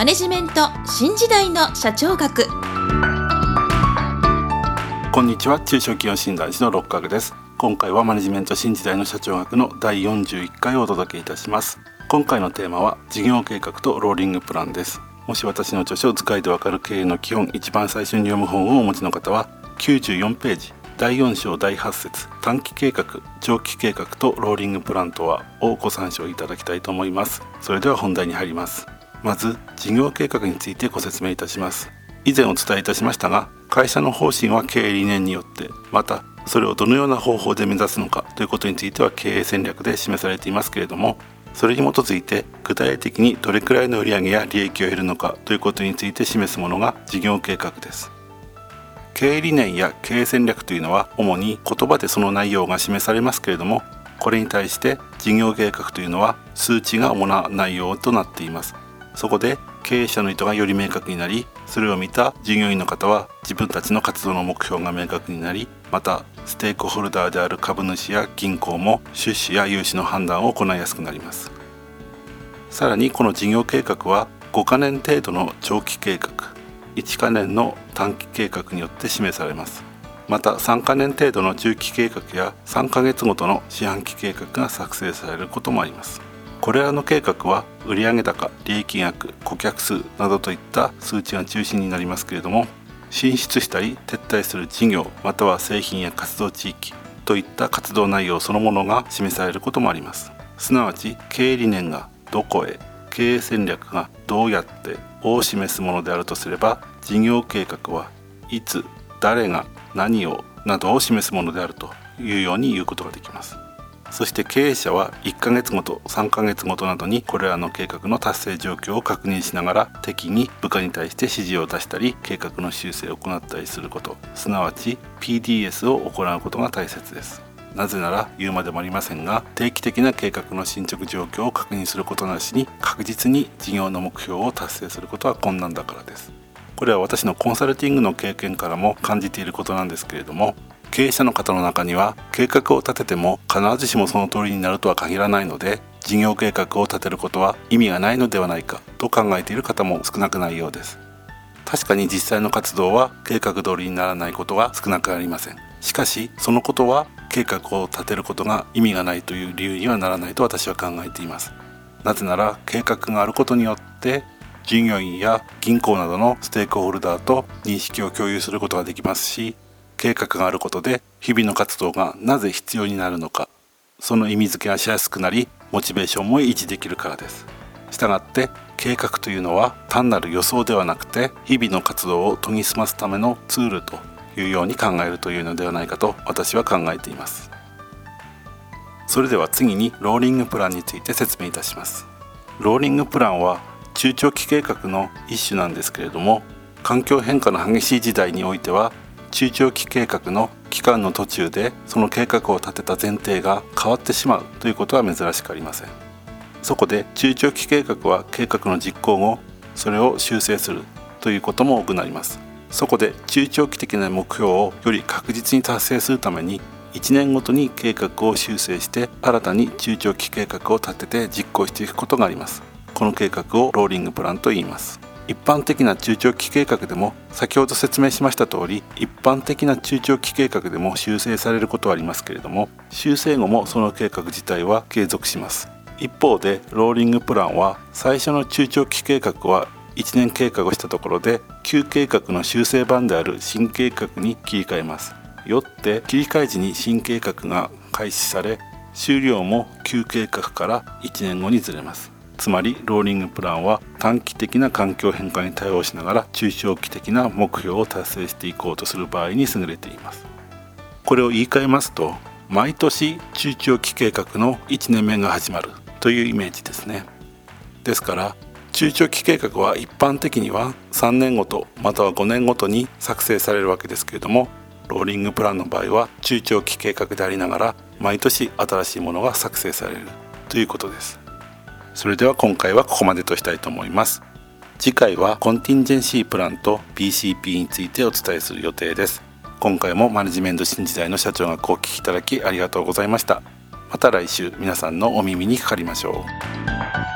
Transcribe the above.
マネジメント新時代の社長学。こんにちは。中小企業診断士の六角です。今回はマネジメント新時代の社長学の第41回をお届けいたします。今回のテーマは事業計画とローリングプランです。もし私の著書図解でわかる経営の基本一番最初に読む本をお持ちの方は94ページ第4章第8節短期計画長期計画とローリングプランとはをご参照いただきたいと思います。それでは本題に入ります。まず事業計画についてご説明いたします。以前お伝えいたしましたが会社の方針は経営理念によってまたそれをどのような方法で目指すのかということについては経営戦略で示されていますけれどもそれに基づいて具体的にどれくらいの売上や利益を得るのかということについて示すものが事業計画です。経営理念や経営戦略というのは主に言葉でその内容が示されますけれどもこれに対して事業計画というのは数値が主な内容となっています。そこで経営者の意図がより明確になりそれを見た従業員の方は自分たちの活動の目標が明確になりまたステークホルダーである株主や銀行も出資や融資の判断を行いやすくなります。さらにこの事業計画は5カ年程度の長期計画1カ年の短期計画によって示されます。また3カ年程度の中期計画や3ヶ月ごとの四半期計画が作成されることもあります。これらの計画は売上高利益額顧客数などといった数値が中心になりますけれども進出したり撤退する事業または製品や活動地域といった活動内容そのものが示されることもあります。すなわち経営理念がどこへ経営戦略がどうやってを示すものであるとすれば事業計画はいつ誰が何をなどを示すものであるというように言うことができます。そして経営者は1ヶ月ごと3ヶ月ごとなどにこれらの計画の達成状況を確認しながら適宜部下に対して指示を出したり計画の修正を行ったりすること。すなわち PDS を行うことが大切です。なぜなら言うまでもありませんが定期的な計画の進捗状況を確認することなしに確実に事業の目標を達成することは困難だからです。これは私のコンサルティングの経験からも感じていることなんですけれども経営者の方の中には計画を立てても必ずしもその通りになるとは限らないので事業計画を立てることは意味がないのではないかと考えている方も少なくないようです。確かに実際の活動は計画通りにならないことは少なくありません。しかしそのことは計画を立てることが意味がないという理由にはならないと私は考えています。なぜなら計画があることによって従業員や銀行などのステークホルダーと認識を共有することができますし計画があることで日々の活動がなぜ必要になるのかその意味付けがしやすくなりモチベーションも維持できるからです。したがって計画というのは単なる予想ではなくて日々の活動を研ぎ澄ますためのツールというように考えるというのではないかと私は考えています。それでは次にローリングプランについて説明いたします。ローリングプランは中長期計画の一種なんですけれども環境変化の激しい時代においては中長期計画の期間の途中でその計画を立てた前提が変わってしまうということは珍しくありません。そこで中長期計画は計画の実行後それを修正するということも多くなります。そこで中長期的な目標をより確実に達成するために1年ごとに計画を修正して新たに中長期計画を立てて実行していくことがあります。この計画をローリングプランと言います。一般的な中長期計画でも先ほど説明しました通り一般的な中長期計画でも修正されることはありますけれども修正後もその計画自体は継続します。一方でローリングプランは最初の中長期計画は1年計画をしたところで旧計画の修正版である新計画に切り替えます。よって切り替え時に新計画が開始され終了も旧計画から1年後にずれます。つまりローリングプランは短期的な環境変化に対応しながら中長期的な目標を達成していこうとする場合に優れています。これを言い換えますと毎年中長期計画の1年目が始まるというイメージですね。ですから中長期計画は一般的には3年ごとまたは5年ごとに作成されるわけですけれどもローリングプランの場合は中長期計画でありながら毎年新しいものが作成されるということです。それでは今回はここまでとしたいと思います。次回はコンティンジェンシープランと BCP についてお伝えする予定です。今回もマネジメント新時代の社長がお聞きいただきありがとうございました。また来週皆さんのお耳にかかりましょう。